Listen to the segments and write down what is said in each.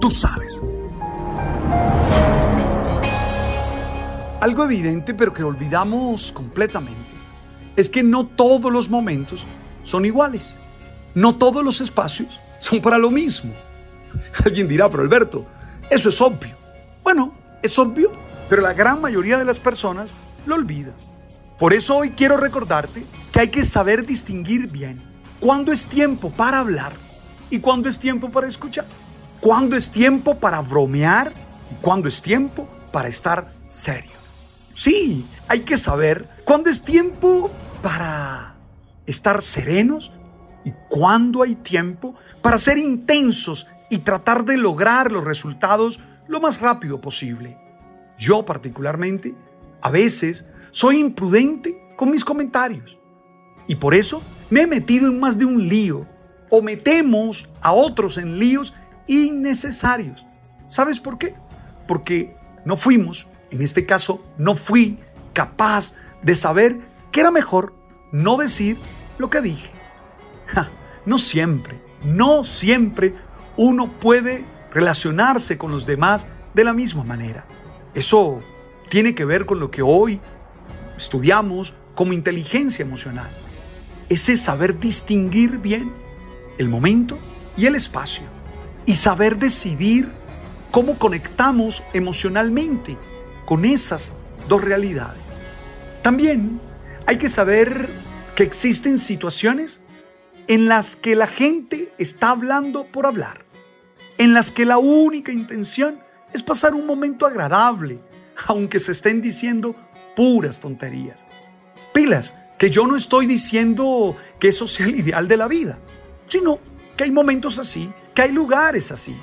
Tú sabes. Algo evidente pero que olvidamos completamente es que no todos los momentos son iguales. No todos los espacios son para lo mismo. Alguien dirá, pero Alberto, eso es obvio. Bueno, es obvio, pero la gran mayoría de las personas lo olvida. Por eso hoy quiero recordarte que hay que saber distinguir bien cuándo es tiempo para hablar y cuándo es tiempo para escuchar. Cuándo es tiempo para bromear y cuándo es tiempo para estar serio. Sí, hay que saber cuándo es tiempo para estar serenos y cuándo hay tiempo para ser intensos y tratar de lograr los resultados lo más rápido posible. Yo particularmente, a veces, soy imprudente con mis comentarios y por eso me he metido en más de un lío o metemos a otros en líos innecesarios. ¿Sabes por qué? Porque no fuimos en este caso, no fui capaz de saber que era mejor no decir lo que dije. no siempre, no siempre uno puede relacionarse con los demás de la misma manera. Eso tiene que ver con lo que hoy estudiamos como inteligencia emocional. Ese saber distinguir bien el momento y el espacio y saber decidir cómo conectamos emocionalmente con esas dos realidades. También hay que saber que existen situaciones en las que la gente está hablando por hablar, en las que la única intención es pasar un momento agradable, aunque se estén diciendo puras tonterías. Pilas, que yo no estoy diciendo que eso sea el ideal de la vida, sino que hay momentos así, que hay lugares así.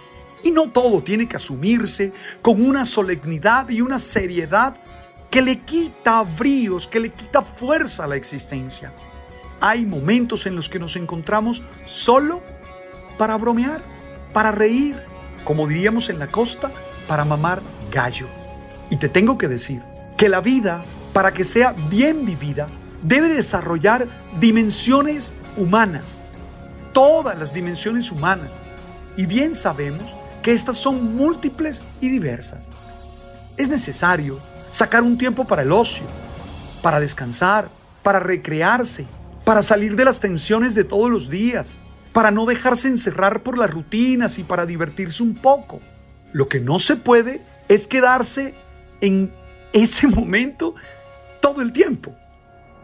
Y no todo tiene que asumirse con una solemnidad y una seriedad que le quita bríos, que le quita fuerza a la existencia. Hay momentos en los que nos encontramos solo para bromear, para reír, como diríamos en la costa, para mamar gallo. Y te tengo que decir que la vida, para que sea bien vivida, debe desarrollar dimensiones humanas, todas las dimensiones humanas. Y bien sabemos que estas son múltiples y diversas. Es necesario sacar un tiempo para el ocio, para descansar, para recrearse, para salir de las tensiones de todos los días, para no dejarse encerrar por las rutinas y para divertirse un poco. Lo que no se puede es quedarse en ese momento todo el tiempo,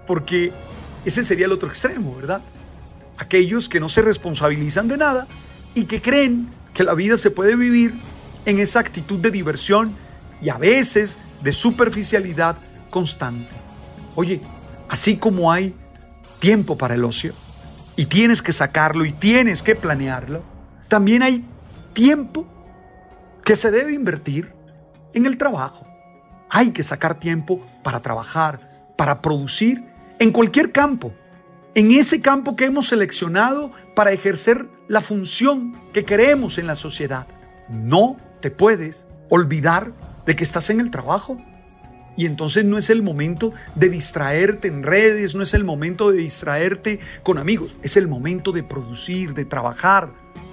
porque ese sería el otro extremo, ¿verdad? Aquellos que no se responsabilizan de nada y que creen que la vida se puede vivir en esa actitud de diversión y a veces de superficialidad constante. Oye, así como hay tiempo para el ocio y tienes que sacarlo y tienes que planearlo, también hay tiempo que se debe invertir en el trabajo. Hay que sacar tiempo para trabajar, para producir en cualquier campo, en ese campo que hemos seleccionado para ejercer la función que queremos en la sociedad. No te puedes olvidar de que estás en el trabajo. Y entonces no es el momento de distraerte en redes, no es el momento de distraerte con amigos, es el momento de producir, de trabajar,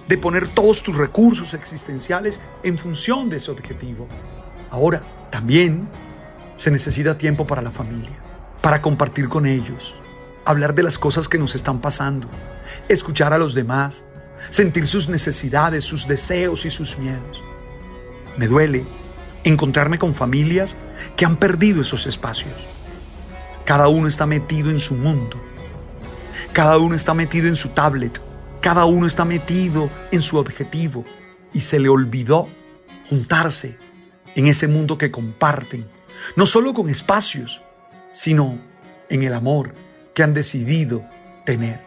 de poner todos tus recursos existenciales en función de ese objetivo. Ahora, también se necesita tiempo para la familia, para compartir con ellos, hablar de las cosas que nos están pasando, escuchar a los demás, sentir sus necesidades, sus deseos y sus miedos. Me duele encontrarme con familias que han perdido esos espacios. Cada uno está metido en su mundo. Cada uno está metido en su tablet. Cada uno está metido en su objetivo. Y se le olvidó juntarse en ese mundo que comparten. No solo con espacios, sino en el amor que han decidido tener.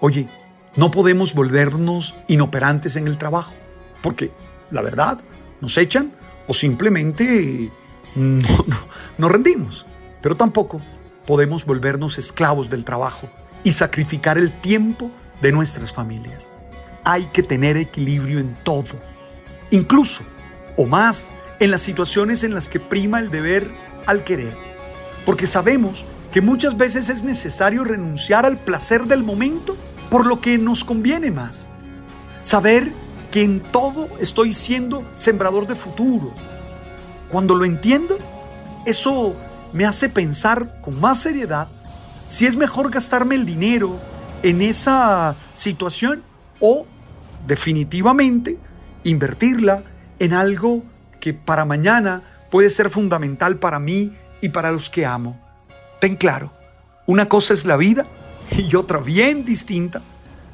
Oye, no podemos volvernos inoperantes en el trabajo, porque la verdad, nos echan o simplemente no, no, rendimos. Pero tampoco podemos volvernos esclavos del trabajo y sacrificar el tiempo de nuestras familias. Hay que tener equilibrio en todo, incluso o más en las situaciones en las que prima el deber al querer, porque sabemos que muchas veces es necesario renunciar al placer del momento por lo que nos conviene más. Saber que en todo estoy siendo sembrador de futuro. Cuando lo entiendo, eso me hace pensar con más seriedad si es mejor gastarme el dinero en esa situación o definitivamente invertirla en algo que para mañana puede ser fundamental para mí y para los que amo. Ten claro, una cosa es la vida y otra bien distinta,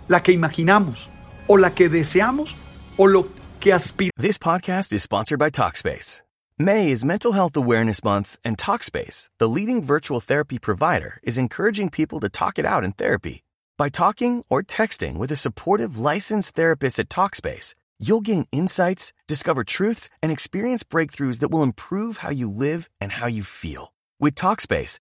la que imaginamos o la que deseamos o lo que aspiramos. This podcast is sponsored by Talkspace. May is Mental Health Awareness Month, and Talkspace, the leading virtual therapy provider, is encouraging people to talk it out in therapy. By talking or texting with a supportive licensed therapist at Talkspace, you'll gain insights, discover truths, and experience breakthroughs that will improve how you live and how you feel. With Talkspace,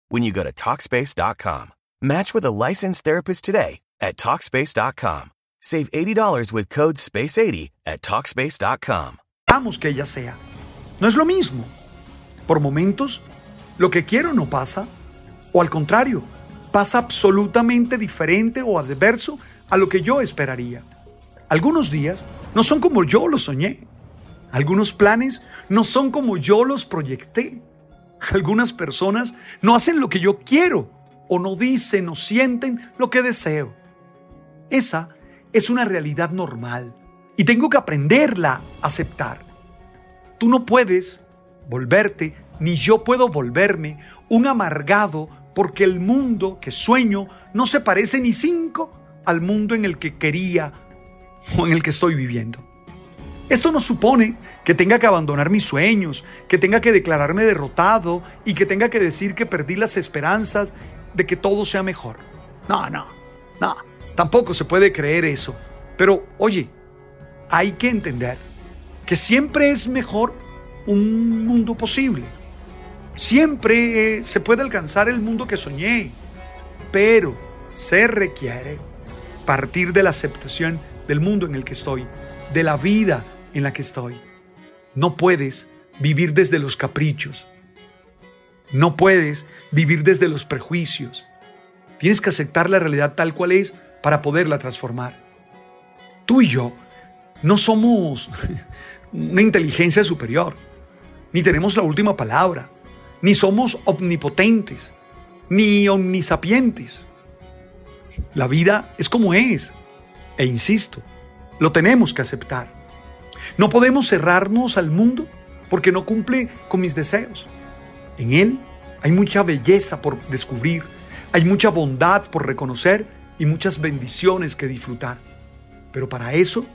when you go to Talkspace.com. Match with a licensed therapist today at Talkspace.com. Save $80 with code SPACE80 at Talkspace.com. Vamos que ella sea. No es lo mismo. Por momentos, lo que quiero no pasa, o al contrario, pasa absolutamente diferente o adverso a lo que yo esperaría. Algunos días no son como yo los soñé. Algunos planes no son como yo los proyecté. Algunas personas no hacen lo que yo quiero o no dicen o sienten lo que deseo. Esa es una realidad normal y tengo que aprenderla a aceptar. Tú no puedes volverte, ni yo puedo volverme, un amargado porque el mundo que sueño no se parece ni cinco al mundo en el que quería o en el que estoy viviendo. Esto no supone que tenga que abandonar mis sueños, que tenga que declararme derrotado y que tenga que decir que perdí las esperanzas de que todo sea mejor. No, no, no, tampoco se puede creer eso. Pero oye, hay que entender que siempre es mejor un mundo posible. Siempre eh, se puede alcanzar el mundo que soñé, pero se requiere partir de la aceptación del mundo en el que estoy, de la vida en la que estoy. No puedes vivir desde los caprichos. No puedes vivir desde los prejuicios. Tienes que aceptar la realidad tal cual es para poderla transformar. Tú y yo no somos una inteligencia superior, ni tenemos la última palabra, ni somos omnipotentes, ni omnisapientes. La vida es como es, e insisto, lo tenemos que aceptar. No podemos cerrarnos al mundo porque no cumple con mis deseos. En él hay mucha belleza por descubrir, hay mucha bondad por reconocer y muchas bendiciones que disfrutar. Pero para eso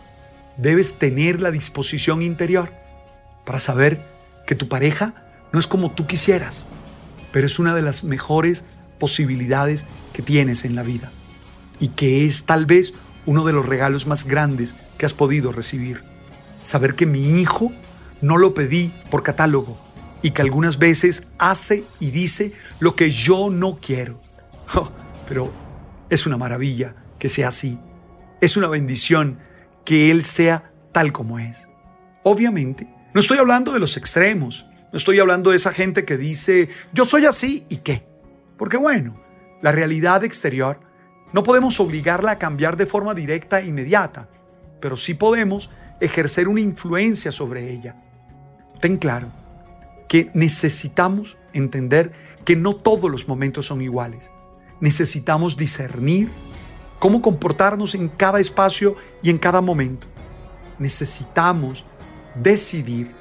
debes tener la disposición interior. para saber que tu pareja no es como tú quisieras, pero es una de las mejores posibilidades que tienes en la vida y que es tal vez uno de los regalos más grandes que has podido recibir. Saber que mi hijo no lo pedí por catálogo y que algunas veces hace y dice lo que yo no quiero. Oh, pero es una maravilla que sea así. Es una bendición que Él sea tal como es. Obviamente, no estoy hablando de los extremos, no estoy hablando de esa gente que dice, yo soy así y qué. Porque bueno, la realidad exterior no podemos obligarla a cambiar de forma directa e inmediata, pero sí podemos ejercer una influencia sobre ella. Ten claro que necesitamos entender que no todos los momentos son iguales. Necesitamos discernir cómo comportarnos en cada espacio y en cada momento. Necesitamos decidir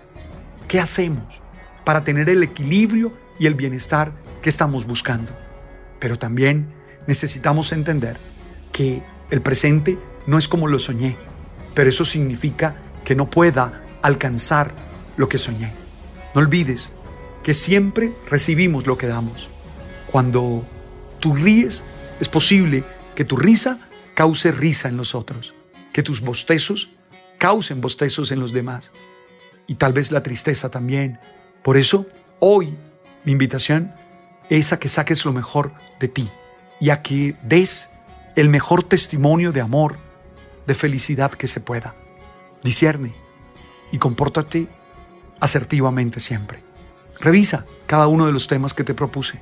qué hacemos para tener el equilibrio y el bienestar que estamos buscando. Pero también necesitamos entender que el presente no es como lo soñé, pero eso significa que no pueda alcanzar lo que soñé. No olvides que siempre recibimos lo que damos. Cuando tú ríes, es posible que tu risa cause risa en los otros, que tus bostezos causen bostezos en los demás y tal vez la tristeza también. Por eso, hoy mi invitación es a que saques lo mejor de ti y a que des el mejor testimonio de amor, de felicidad que se pueda. Discierne y compórtate asertivamente siempre. Revisa cada uno de los temas que te propuse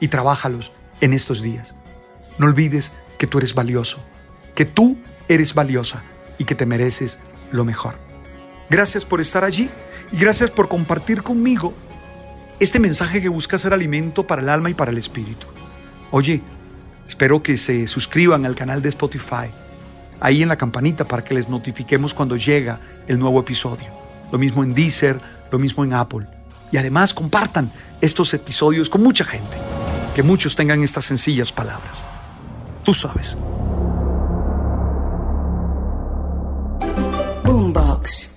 y trabájalos en estos días. No olvides que tú eres valioso, que tú eres valiosa y que te mereces lo mejor. Gracias por estar allí y gracias por compartir conmigo este mensaje que busca ser alimento para el alma y para el espíritu. Oye, espero que se suscriban al canal de Spotify, ahí en la campanita para que les notifiquemos cuando llega el nuevo episodio. Lo mismo en Deezer, lo mismo en Apple. Y además compartan estos episodios con mucha gente. Que muchos tengan estas sencillas palabras. Tú sabes. Boombox.